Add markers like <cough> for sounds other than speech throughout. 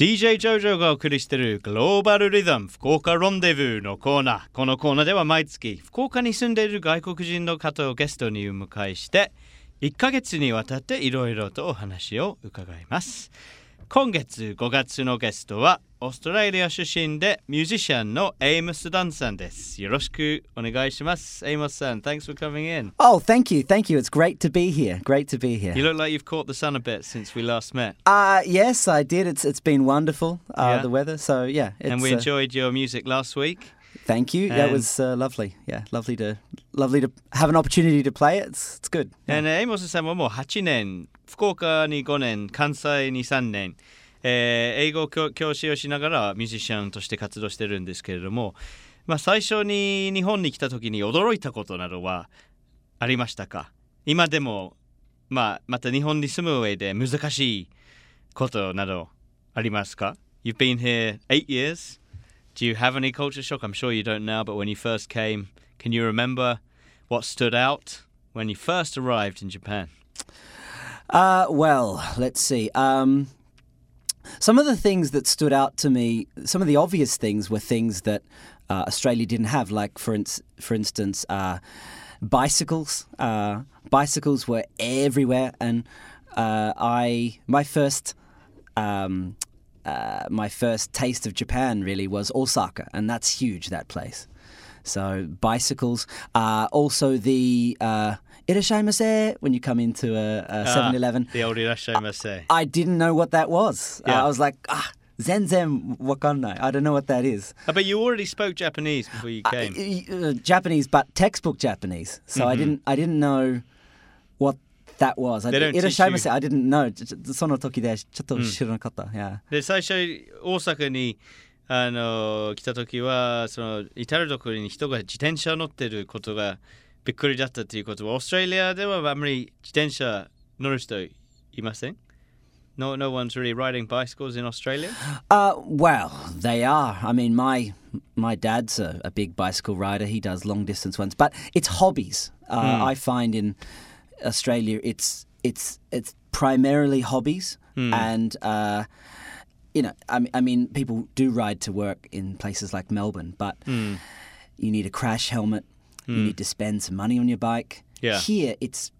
DJ ジョジョがお送りしているグローバルリズム福岡ロンデブーのコーナー。このコーナーでは毎月福岡に住んでいる外国人の方をゲストにお迎えして1ヶ月にわたっていろいろとお話を伺います。今月5月のゲストはオーストラリア出身でミュージシャンのエイモス・ダンさんです。よろしくお願いします。エイモスさん、thanks for coming in. Oh, thank you, thank you. It's great to be here. Great to be here. You look like you've caught the sun a bit since we last met. Uh, yes, I did. It's It's been wonderful, uh, yeah. the weather. So, yeah. and we uh, enjoyed your music last week. Thank you. That yeah, was uh, lovely. Yeah, lovely to lovely to have an opportunity to play it. It's it's good. Yeah. えーエイモスさんももう8年、福岡に5年、関西に3年、えー英語教教師をしながらミュージシャンとして活動してるんですけれども、まあ、最初に日本に来た時に驚いたことなどはありましたか今でも、まあ、また日本に住む上で難しいことなどありますか ?You've been here eight years. Do you have any culture shock? I'm sure you don't now, but when you first came, can you remember what stood out when you first arrived in Japan? Uh, well, let's see. Um, some of the things that stood out to me, some of the obvious things were things that uh, Australia didn't have, like for ins- for instance, uh, bicycles. Uh, bicycles were everywhere, and uh, I my first. Um, uh, my first taste of Japan really was Osaka, and that's huge. That place. So bicycles. Uh, also the uh, irashaimase when you come into a, a 7-Eleven. The old irashaimase. I didn't know what that was. Uh, Yeah. I was like, ah, zenzen wakannai. I don't know what that is. Uh, but you already spoke Japanese before you came. Uh, uh, Japanese, but textbook Japanese. So I didn't. I didn't know what that was. I, Mm-hmm. They don't teach irashaimase, you- I didn't know. ちょちょその時でちょっと知らなかった。Yeah. で最初大阪に あの来た時はその至る所に人が自転車を乗ってることがびっくりだったということはオーストラリアではあんまり自転車乗る人いません No, no one's really riding bicycles in Australia? <gasps> Uh, well, they are. I mean, my my dad's a, a big bicycle rider. He does long distance ones, but it's hobbies. Uh, I find in Australia, it's it's it's primarily hobbies, and uh, you know, I, mean- I mean, people do ride to work in places like Melbourne, but you need a crash helmet. You need to spend some money on your bike. Yeah. Here, it's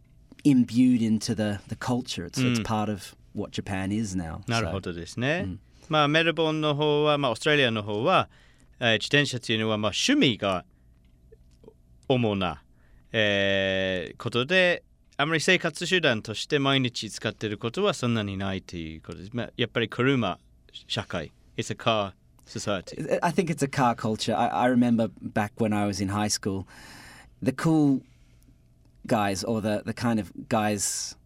imbued into the the culture. It's it's part of what Japan is now. なる So- ほどですね。まあメルボンの方は、まあ、オーストラリアの方は、えー自転車っていうのは、まあ、趣味が主な、えーことであまり生活手段として毎日使っていることはそんなにないということです。まあ、やっぱり車 shakai. It's a car society. I think it's a car culture. I, I remember back when I was in high school, the cool guys or the, the kind of guys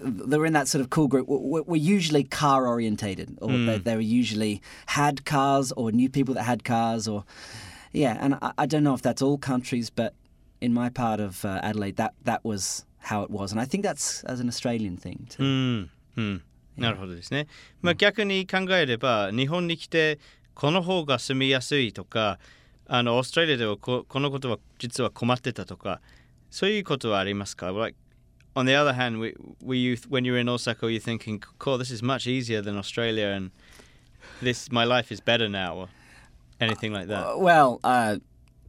they were in that sort of cool group were, were usually car orientated or mm. they, they, were usually had cars or knew people that had cars or yeah and I, I don't know if that's all countries but in my part of uh, Adelaide that that was how it was and I think that's as an Australian thing too mm. Mm. なるほどですね。まあ、逆に考えれば日本に来てこの方が住みやすいとかあのオーストラリアではここのことは実は困ってたとかそういうことはありますか like, On the other hand, we, were you, when you were in Osaka, were you thinking, cool, this is much easier than Australia and this my life is better now or anything like that? Uh, Well, uh,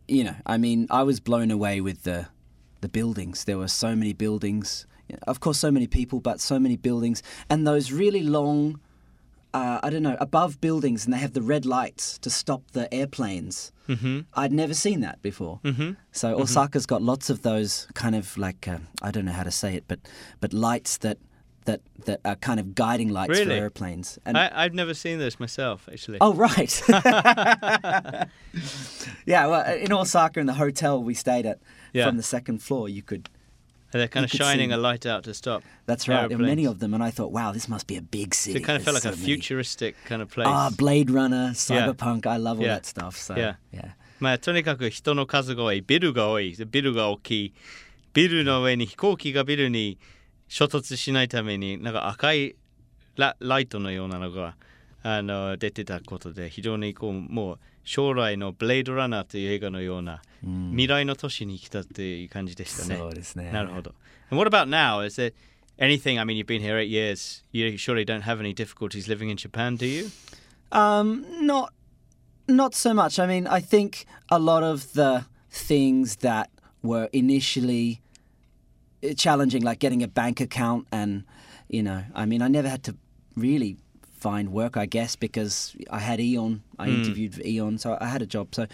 you know, I mean, I was blown away with the the buildings. There were so many buildings. Of course, so many people, but so many buildings, and those really long. Uh, I don't know above buildings, and they have the red lights to stop the airplanes. Mhm. I'd never seen that before. Mhm. So Osaka's got lots of those kind of like uh, I don't know how to say it, but but lights that that that are kind of guiding lights for airplanes. And I, I've never seen this myself, actually. Oh right. <laughs> <laughs> yeah, well, in Osaka, in the hotel we stayed at, Yeah. from the second floor, you could. They're kind of shining see- a light out to stop. That's right. Many of them, and I thought, wow, this must be a big So city. it kind of felt like There's a so many. futuristic kind of place. Ah, Blade Runner, Cyberpunk. I love all Yeah. that stuff. So Yeah. yeah. まあとにかく人の数が多い、ビルが多い、ビルが大きい、ビルの上に飛行機がビルに衝突しないために、なんか赤いラライトのようなのがあの出てたことで、非常にこうもう将来のブレードランナーという映画のような未来の都市に来たっていう感じでしたね。そうですね。なるほど。And what about now? Is it anything? I mean, you've been here eight years. You surely don't have any difficulties living in Japan, do you? Um, not not so much. I mean, I think a lot of the things that were initially uh, challenging, like getting a bank account, and you know, I mean, I never had to really find work, I guess, because I had AEON. I Mm. interviewed for AEON, so I had a job. So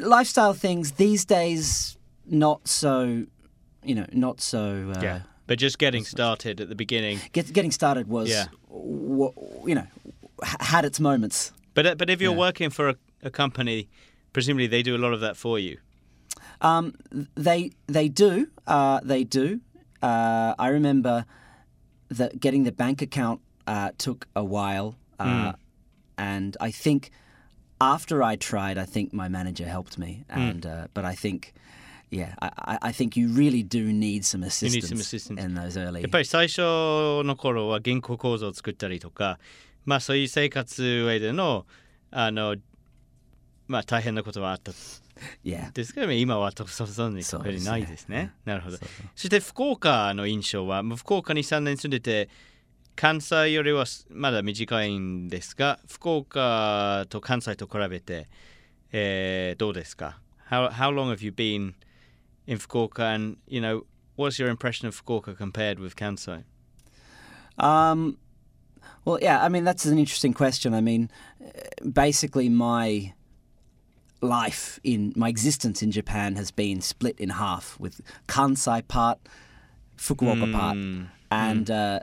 lifestyle things these days, not so, you know, not so. Uh, But just getting started at the beginning. Get, getting started was, Yeah. w- you know, had its moments. But uh, but if you're Yeah. working for a, a company, presumably they do a lot of that for you. Um, they they do. Uh, they do. Uh, I remember that getting the bank account uh, took a while, uh, and I think after I tried, I think my manager helped me. And uh, but I think, yeah, I, I- I think you really do need some assistance, some assistance. in those early. やっぱり最初の頃は銀行口座を作ったりとか、まあそういう生活上でのあのまあ大変なことはあった yeah. ですけど今はそそそんなにそうですねないですね。なるほどそうそう。そして福岡の印象は、まあ福岡に3年住んでて、 関西よりはまだ短いんですが、福岡と関西と比べて、えーどうですか how, how long have you been in Fukuoka and, you know, what's your impression of Fukuoka compared with Kansai? Um, well, yeah, I mean, that's an interesting question. I mean, uh, basically, my life in my existence in Japan has been split in half with Kansai part, Fukuoka part. And uh,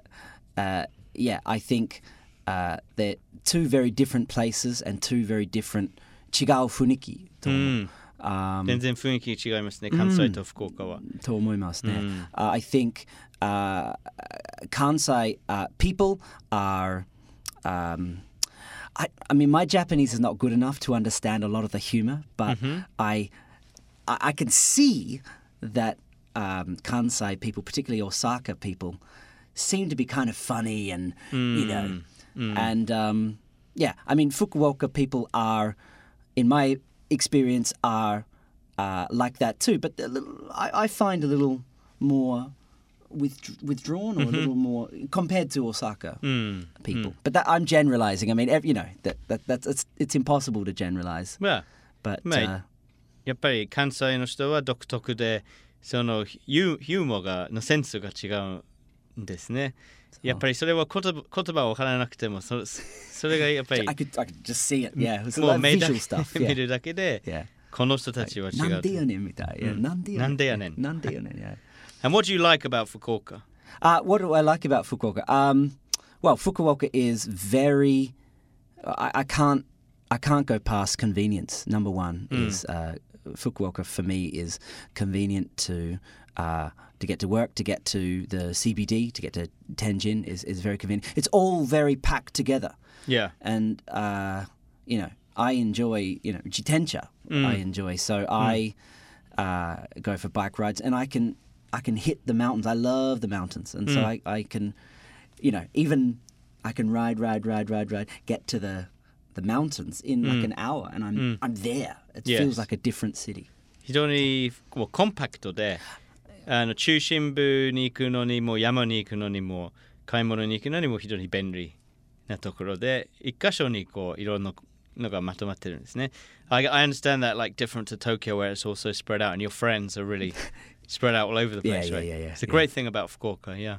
uh, yeah, I think uh, they're two very different places and two very different chigao funiki. と思う Um, 全然雰囲気違いますね、関西と福岡は。と思いますね。Uh, I think uh, Kansai uh, people are. Um, I, I mean, my Japanese is not good enough to understand a lot of the humor, but I, I I can see that um, Kansai people, particularly Osaka people, seem to be kind of funny and you know, and um, yeah, I mean, Fukuoka people are, in my experience, are uh, like that too. But a little, I, I find a little more with, withdrawn or a little more compared to Osaka people. But that, I'm generalizing. I mean, ev you know, that, that that's it's, it's impossible to generalize. まあ But Mate. uh, やっぱり関西の人は独特でそのユヒューモアがのセンスが違うん ですね。やっぱりそれは言葉言葉を分からなくてもそそれがやっぱり <laughs> I could I could just see it. Yeah, it was もう like 目だ visual stuff. 見 Yeah. るだけで yeah. この人たちは違う。なんでやねんみたい。Yeah, なんでやねん。なんでやねん。なんでやねん。Yeah. And what do you like about Fukuoka? Uh, what do I like about Fukuoka? Um, well, Fukuoka is very. I, I can't. I can't go past convenience. Number one is uh, Fukuoka for me is convenient to uh, to get to work, to get to the CBD, to get to Tenjin is, is very convenient. It's all very packed together, Yeah. and uh, you know I enjoy you know jitencha. I enjoy so I uh, go for bike rides, and I can I can hit the mountains. I love the mountains, and so I, I can, you know, even I can ride, ride, ride, ride, ride, get to the the mountains in like an hour, and I'm I'm there. It Yes. feels like a different city. 非常にもうコンパクトで あの中心部に行くのにも山に行くのにも買い物に行くのにも非常に便利なところで一箇所にこういろんなのがまとまってるんですね。I, I understand that like different to Tokyo where it's also spread out and your friends are really <laughs> spread out all over the Yeah, place, yeah, right? yeah, yeah, It's a yeah. great thing about Fukuoka, yeah.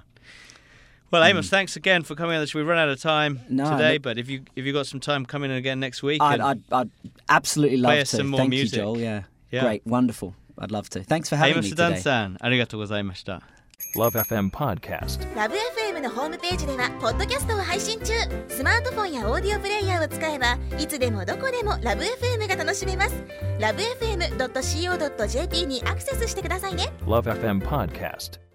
Well, Amos, thanks again for coming on the show. We run out of time No, today, look- but if you if you got some time, come in again next week. I'd, and- I'd, I'd absolutely love Play us to. some more Thank music. you, Joel. Yeah. Yeah. great, wonderful. I'd love to. Thanks for having me today. さん、ありがとうございました。Love FM Podcast. ラブ f m のホームページではポッドキャストを配信中スマートフォンやオーディオプレイヤーを使えばいつでもどこでもラブ f m が楽しめますラブ FM.co.jp にアクセスしてくださいね Love FM Podcast.